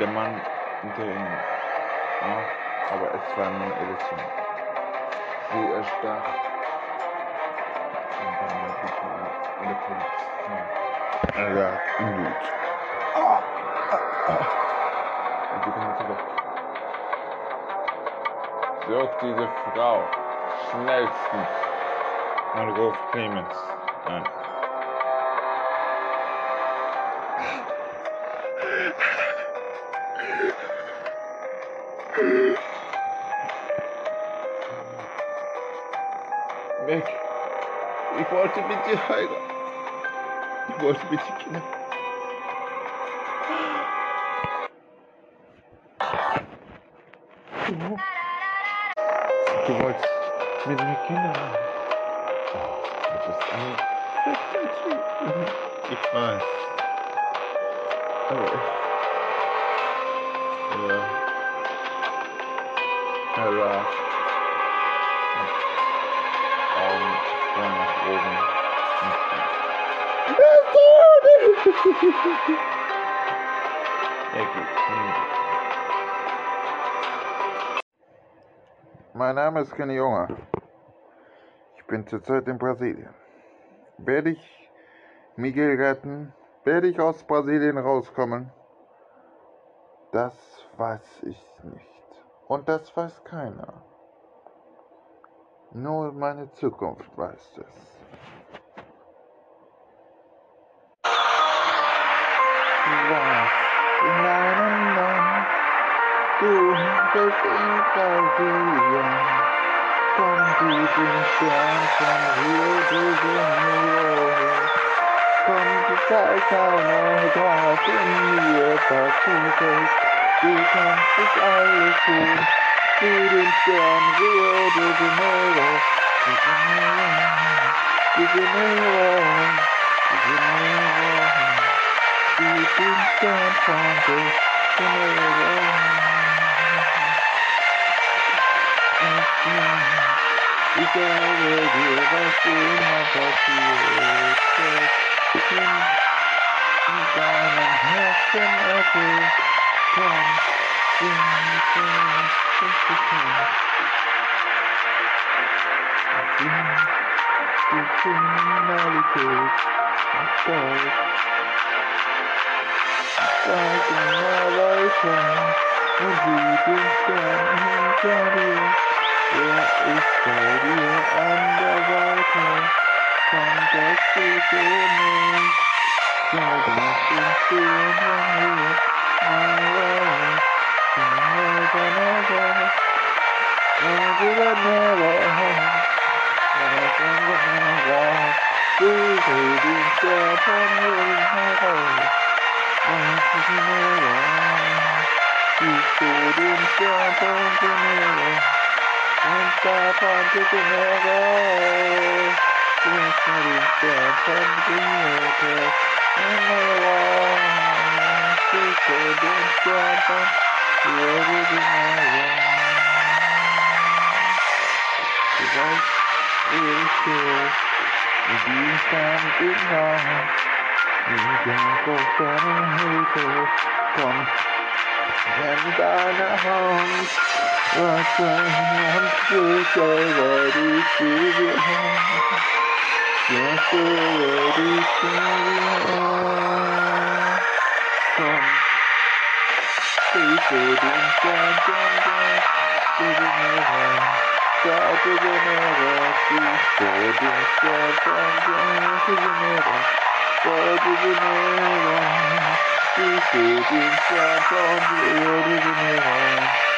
Der Mann hinter ihnen auch, aber es war nur Edison. Sie erstarrt. Und dann hat sich mal in der Polizei. Er lag im Blut. Er geht immer zurück. Sucht diese Frau schnellstens und ruft Clemens an. Ich wollte mit dir heiraten. Ich wollte mit dir Kinder. Du, du wolltest mit mir Kinder haben. Oh, du bist ein fetter Typ. Ich weiß. Aber ich... Ja. Er Mein Name ist Kenny Junge. Ich bin zurzeit in Brasilien. Werde ich Miguel retten? Werde ich aus Brasilien rauskommen? Das weiß ich nicht. Und das weiß keiner. Nur meine Zukunft weiß es. Bist in Brasilien, komm du den Stern von Rio de Janeiro. Komm, du zeigst eine Gras in mir verkugelt, du kannst es alles tun, du den Stern Rio de Janeiro, de Janeiro, de Janeiro, de Janeiro. Du den Stern von de Janeiro. Ich sage dir, was immer passiert ist, in deinem Herzen erfüllt. Komm, sing mit uns, bis du kommst. Sing die Kriminalität und Gold. Zeig immer weiter und sieh den Stern hinter dir. Er ist bei dir an der Seite, kommt das Gute nicht. Sei das im Stehen von mir, never, never, never, never, never, never, never. Du willst den Stern von mir heraus, never, never. Siehst du den Stern von mir und da fand ich in der Welt. Du bist nur den Stern von Rio in der Welt. Siehst du den Stern von Rio de Janeiro. Du weißt, wie ich stehe, und die stand in Nacht. Ich denk auf deine Hilfe, komm, nimm deine Hand. Was deine Hand sicher werde ich dir Yes, werde ich dir Komm, ich will den Stern, Stern, Stern, gebe mir rein. Da, gebe mir rein, ich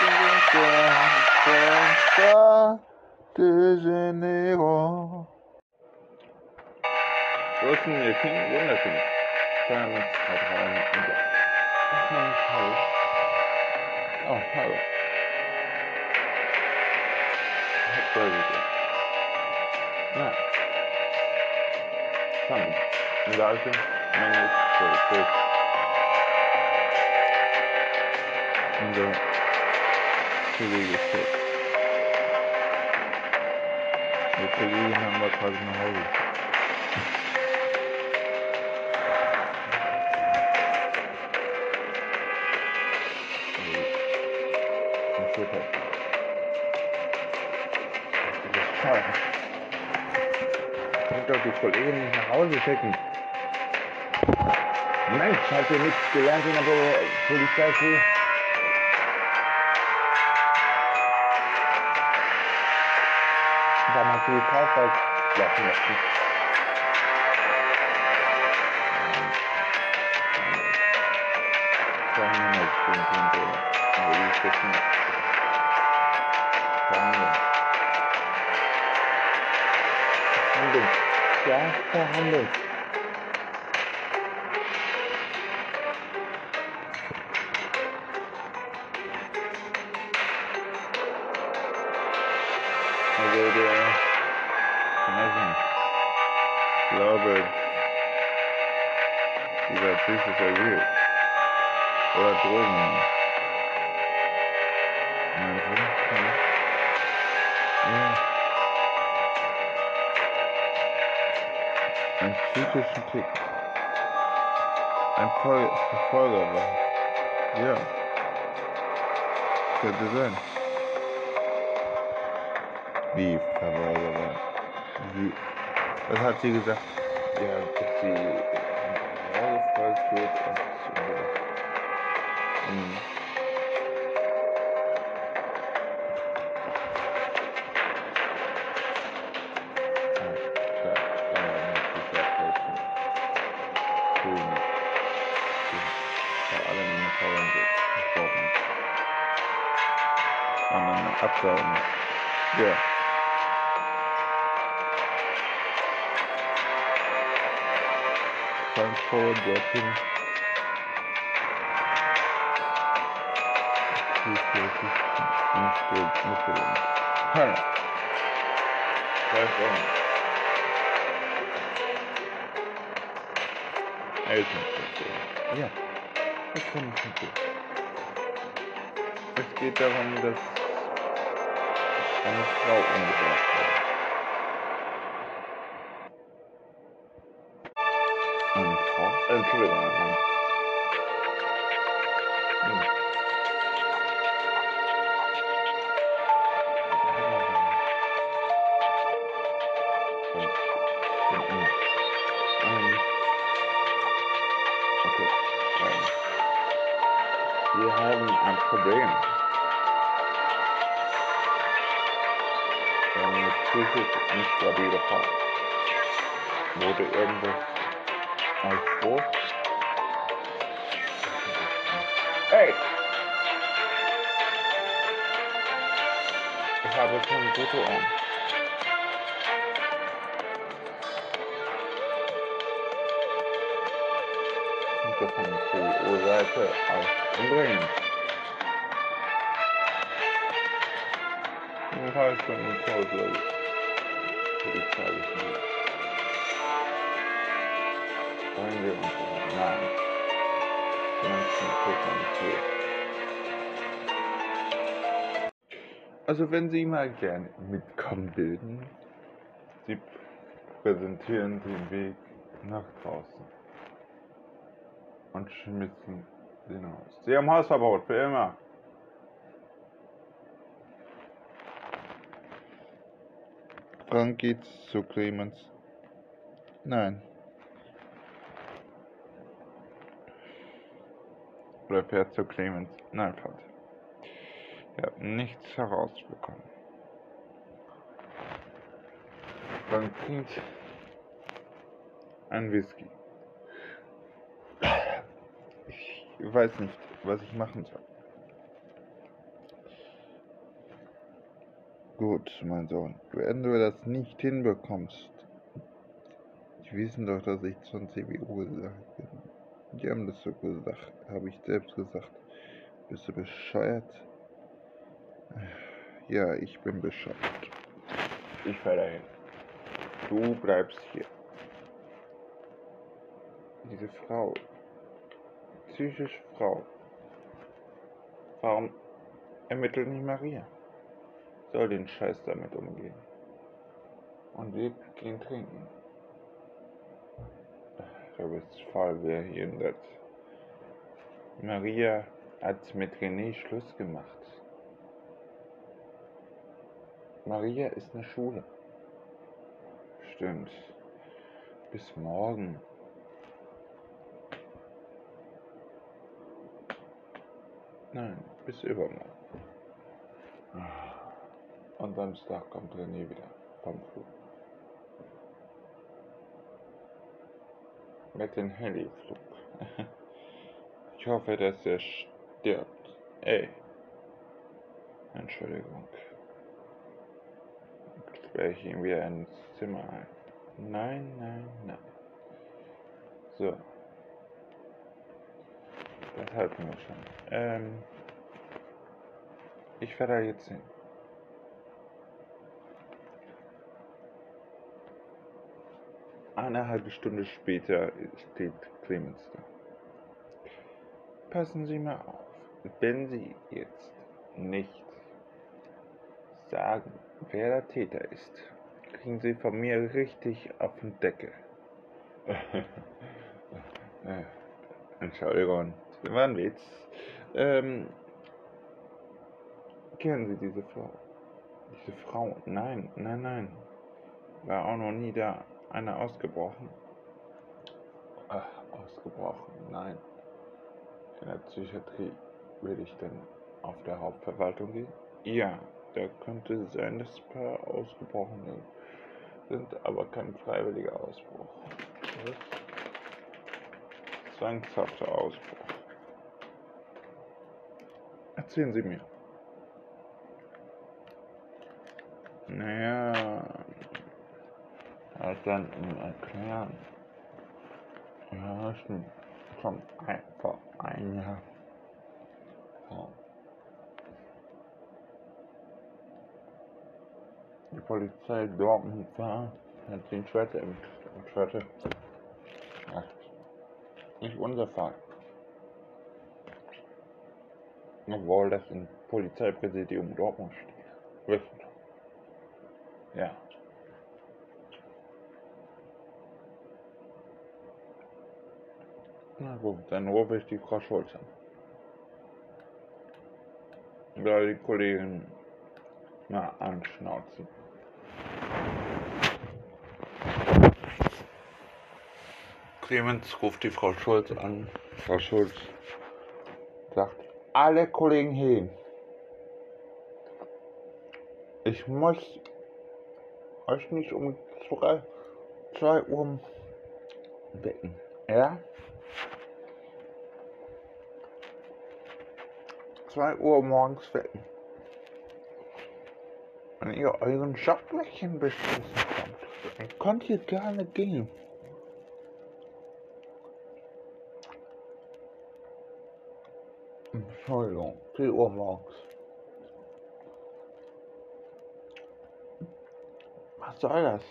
will den Stern, Stern, Stern, gebe mir rein. Da, gebe mir rein, ich will den Stern, Stern, gebe mir Schuld. Und der Kollege steht. Der Kollegen haben wir quasi nach Hause. Das ist toll. Ich doch die Kollegen nicht nach Hause schicken. Mensch, habt ihr nichts gelernt in der Polizeischule? Warum hast du die Kaufhaus lassen lassen? Verhandlung. Ja, Verhandlung. Dieser psychisch erhöht. Oder Drogen. Meinst du? Ja. ja. Ein psychischen Tick. Ein Fol Verfolger war. Ja. Könnte sein. Wie Verfolger war. Wie. Was hat sie gesagt? Ja, dass sie wird und so. Mhm. Frankfurt, dorthin. Hala. Weiß auch nicht. Elternverkehr. Ja, das finde ich gut. Es geht darum, dass eine Frau umgebracht worden. Frau? Äh, Entschuldigung, ein Mann. Hm. Okay. Wir haben ein Problem. eine psychisch instabile Frau. Wurde irgendwas als Spruch? Hey! Ich habe schon gute Ohren. Und das kann die Urseite aus Bremen. Jedenfalls von uns Hause polizeilichen wollen wir uns nein Menschen hier. Also wenn Sie mal gerne mitkommen bilden, Sie präsentieren den Weg nach draußen und schmissen den aus. Sie haben Hausverbot für immer. Frank geht zu Clemens. Nein. Oder fährt zu Clemens. Nein, Vater. Ich habe nichts herausbekommen. Frank trinkt ein Whisky. Ich weiß nicht, was ich machen soll. Gut, mein Sohn, wenn du das nicht hinbekommst, Die wissen doch, dass ich zur CBU gesagt bin. Die haben das so gesagt, habe ich selbst gesagt. Bist du bescheuert? Ja, ich bin bescheuert. Ich fahre dahin. Du bleibst hier. Diese Frau, psychische Frau, warum ermittelt nicht Maria? Soll den Scheiß damit umgehen. Und wir gehen trinken. Voll behindert. Maria hat mit René Schluss gemacht. Maria ist eine Schule. Stimmt. Bis morgen. Nein, bis übermorgen. Und Samstag kommt René wieder vom Flug. Mit dem Heliflug. Ich hoffe, dass er stirbt. Ey. Entschuldigung. Sperre ich ihn wieder ins Zimmer ein. Nein, nein, nein. So. Das halten wir schon. Ähm. Ich fahre da jetzt hin. Eine halbe Stunde später steht Clemens da. Passen Sie mal auf. Wenn Sie jetzt nicht sagen, wer der Täter ist, kriegen Sie von mir richtig auf den Deckel. Entschuldigung, das war ein Witz. Ähm, kennen Sie diese Frau? Diese Frau? Nein, nein, nein. War auch noch nie da einer ausgebrochen. Ach, ausgebrochen, nein. In der Psychiatrie will ich dann auf der Hauptverwaltung gehen? Ja, da könnte sein, dass ein paar Ausgebrochene sind, aber kein freiwilliger Ausbruch. Was? Zwangshafter Ausbruch. Erzählen Sie mir. Naja, halt dann erklären. Schon ein, vor ein Jahr. Die Polizei Dortmund war, hat den Schwerte im Schwerte. Ja. Nicht unser Fall. Obwohl das im Polizeipräsidium Dortmund steht. Wissen. Ja. Na gut, dann rufe ich die Frau Schulz an. Oder die Kollegin mal anschnauzen. Clemens ruft die Frau Schulz an. Frau Schulz sagt, alle Kollegen hin. Ich muss euch nicht um 2 Uhr wecken. Ja? 2 Uhr morgens wecken. Wenn ihr euren Job nicht hinbeschissen kommt, dann könnt ihr gerne gehen. Entschuldigung, 4 Uhr morgens. Was soll das?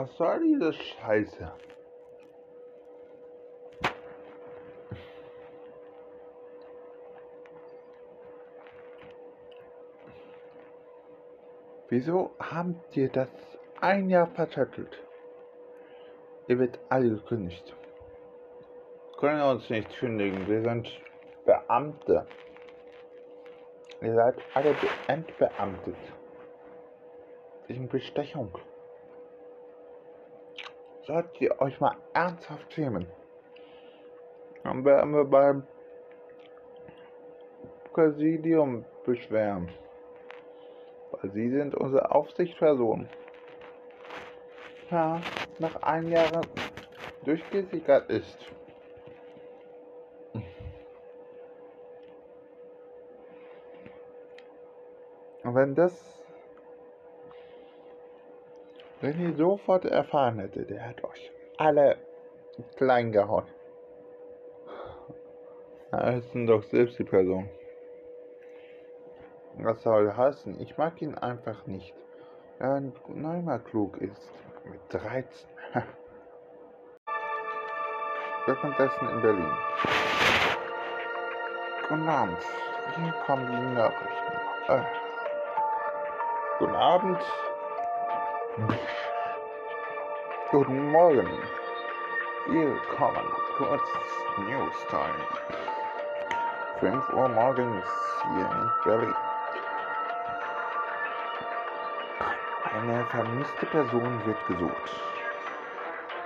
Was soll diese Scheiße? Wieso habt ihr das ein Jahr verzettelt? Ihr wird alle gekündigt. Können uns nicht kündigen, wir sind Beamte. Ihr seid alle entbeamtet. Wegen Bestechung. Solltet ihr euch mal ernsthaft schämen. Dann werden wir beim Präsidium beschweren. Weil sie sind unsere Aufsichtsperson. Ja, nach einem Jahr durchgesickert ist. Und wenn das, wenn ihr sofort erfahren hättet, der hat euch alle klein gehauen. Das sind doch selbst die Person. Was soll heißen? Ich mag ihn einfach nicht. Ja, neunmal klug ist. Mit 13. Währenddessen in Berlin. Guten Abend. Hier kommen die Nachrichten. Äh. Guten Abend. Guten Morgen. Willkommen. Kurz News Time. 5 Uhr morgens hier in Berlin. Eine vermisste Person wird gesucht.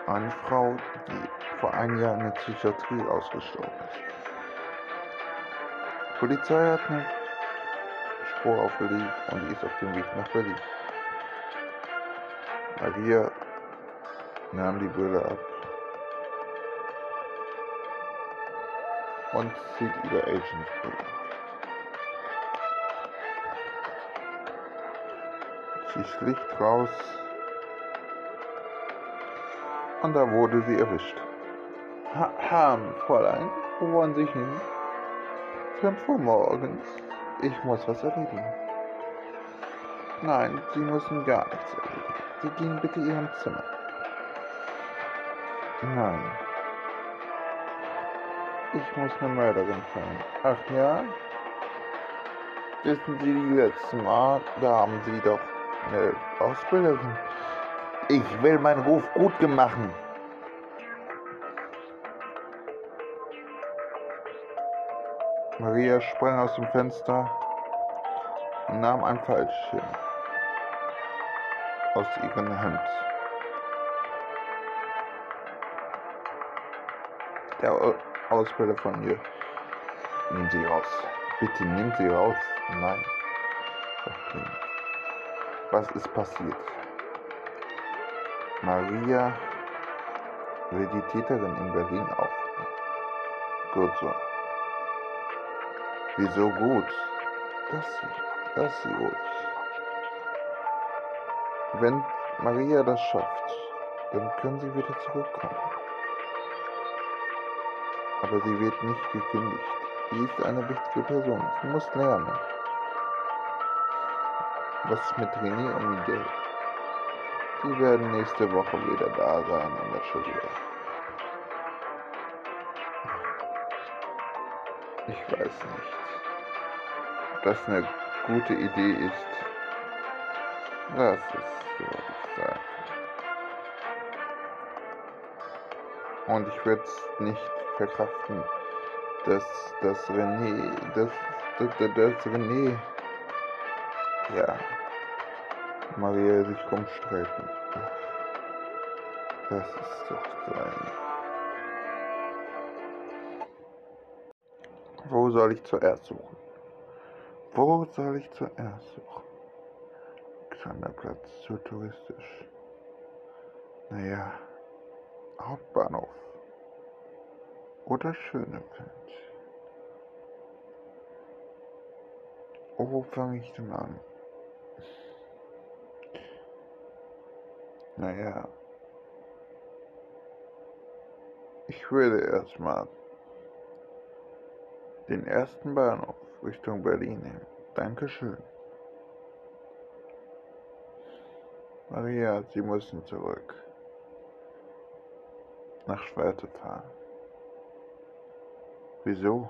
Eine Frau, die vor einem Jahr in der Psychiatrie ausgestorben ist. Die Polizei hat eine Spur aufgelegt und die ist auf dem Weg nach Berlin. Maria nahm die Brille ab und zieht ihre Agentbrille. Sie schlich raus und da wurde sie erwischt. Ha, Ham, Fräulein, wo wollen Sie hin? Fünf Uhr morgens. Ich muss was erledigen. Nein, Sie müssen gar nichts erledigen. Sie gehen bitte Ihrem Zimmer. Nein. Ich muss eine Mörderin finden. Ach ja? Wissen Sie, die letzte Mal, da haben Sie doch eine Ausbilderin. Ich will meinen Ruf gut machen. Maria sprang aus dem Fenster und nahm ein Fallschirm aus ihren Hand. Der Ausbilder von ihr. Nehmen Sie raus. Bitte nehmen Sie raus. Nein. Was ist passiert? Maria will die Täterin in Berlin aufnehmen. Gut so. Wieso gut? Sie, lass sie ruhig. Wenn Maria das schafft, dann können sie wieder zurückkommen. Aber sie wird nicht gekündigt. Sie ist eine wichtige Person. Sie muss lernen. Was ist mit René und Miguel? Die werden nächste Woche wieder da sein in der Schule. Ich weiß nicht, ob das eine gute Idee ist. Das ist so, sage. Und ich werde es nicht verkraften, dass das René, dass, dass, dass René, ja, Maria sich rumstreiten. Das ist doch sein. Wo soll ich zuerst suchen? Wo soll ich zuerst suchen? Alexanderplatz, zu touristisch. Naja, Hauptbahnhof. Oder Schönefeld. Wo fange ich denn an? Naja, ich würde erstmal den ersten Bahnhof Richtung Berlin nehmen. Dankeschön. Maria, Sie müssen zurück nach Schwerte fahren. Wieso?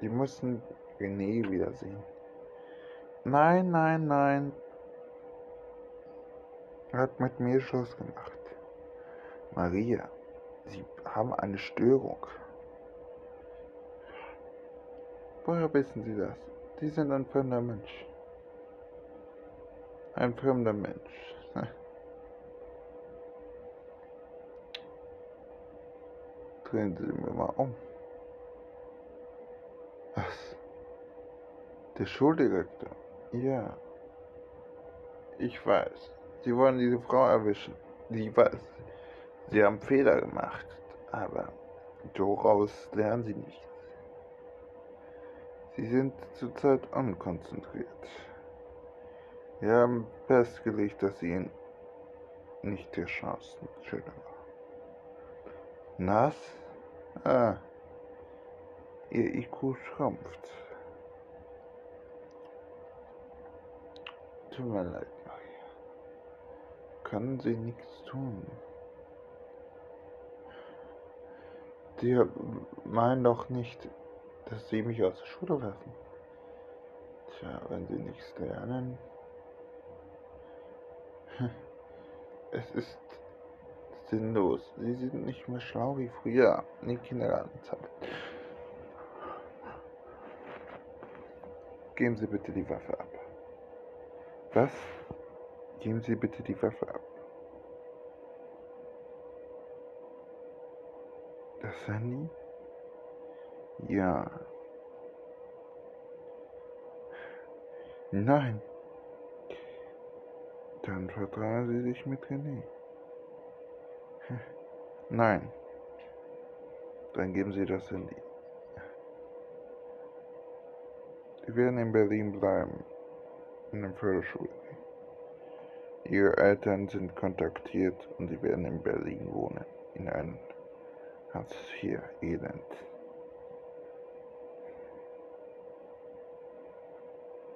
Sie müssen René wiedersehen. Nein, nein, nein, er hat mit mir Schluss gemacht. Maria, Sie haben eine Störung. Woher wissen Sie das? Sie sind ein fremder Mensch. Ein fremder Mensch. Drehen Sie mir mal um. Was? Der Schuldirektor? Ja. Ich weiß. Sie wollen diese Frau erwischen. Sie weiß, sie haben Fehler gemacht, aber daraus lernen sie nichts. Sie sind zurzeit unkonzentriert. Wir haben festgelegt, dass Sie nicht der Chancenschüler war. Nass? Ah, Ihr IQ schrumpft. Tut mir leid, Maria. Können Sie nichts tun? Sie meinen doch nicht, dass Sie mich aus der Schule werfen. Tja, wenn Sie nichts lernen. Es ist sinnlos. Sie sind nicht mehr schlau wie früher in der Kindergartenzeit. Geben Sie bitte die Waffe ab. Was? Geben Sie bitte die Waffe ab. Das Handy? Ja. Nein. Dann vertrauen Sie sich mit René. Nein. Dann geben Sie das Handy. Sie werden in Berlin bleiben, in der Förderschule. Ihre Eltern sind kontaktiert und sie werden in Berlin wohnen, in einem Hartz IV Elend.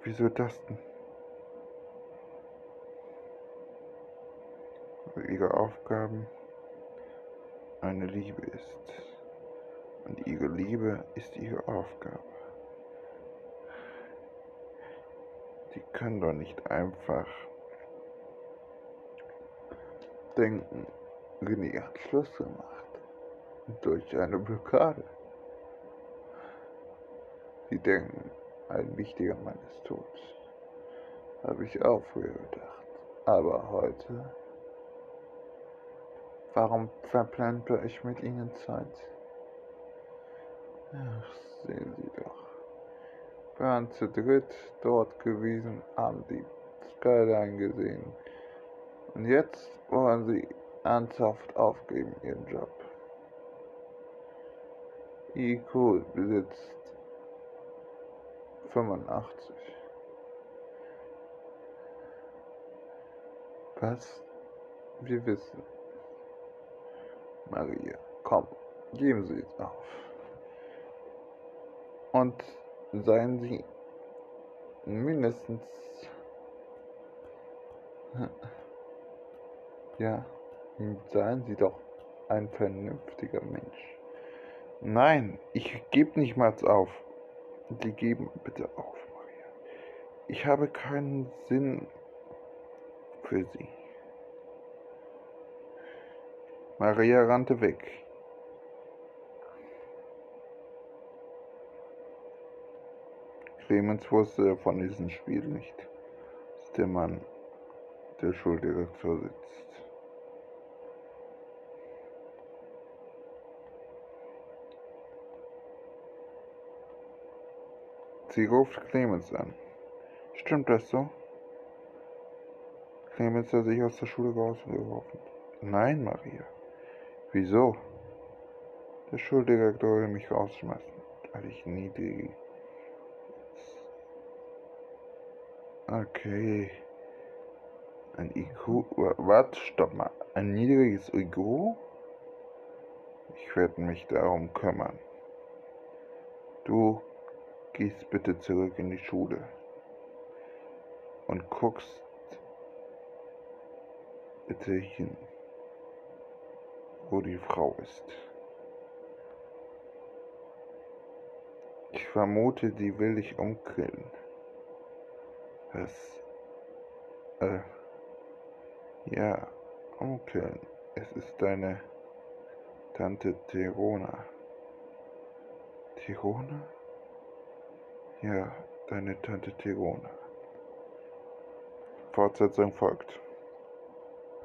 Wieso das denn? Ihre Aufgaben eine Liebe ist. Und ihre Liebe ist ihre Aufgabe. Die können doch nicht einfach denken, René hat Schluss gemacht. Durch eine Blockade. Sie denken, ein wichtiger Mann ist tot. Habe ich auch früher gedacht. Aber heute, warum verplante ich mit Ihnen Zeit? Ach, sehen Sie doch waren zu dritt dort gewesen, haben die Skyline gesehen. Und jetzt wollen sie ernsthaft aufgeben ihren Job. IQ besitzt 85. Was? Wir wissen. Maria, komm, geben Sie es auf. Und seien Sie mindestens ja, seien Sie doch ein vernünftiger Mensch. Nein, ich gebe nicht mal auf. Sie geben bitte auf, Maria. Ich habe keinen Sinn für Sie. Maria rannte weg. Clemens wusste von diesem Spiel nicht, dass der Mann der Schuldirektor sitzt. Sie ruft Clemens an. Stimmt das so? Clemens hat sich aus der Schule rausgeworfen. Nein, Maria. Wieso? Der Schuldirektor will mich rausschmeißen, weil ich niedrig Okay. Ein IQ. Warte, stopp mal. Ein niedriges IQ? Ich werde mich darum kümmern. Du gehst bitte zurück in die Schule und guckst bitte hin, wo die Frau ist. Ich vermute, die will dich umkillen. Was? Äh. Ja, Onkel, es ist deine Tante Terona. Terona? Ja, deine Tante Terona. Fortsetzung folgt.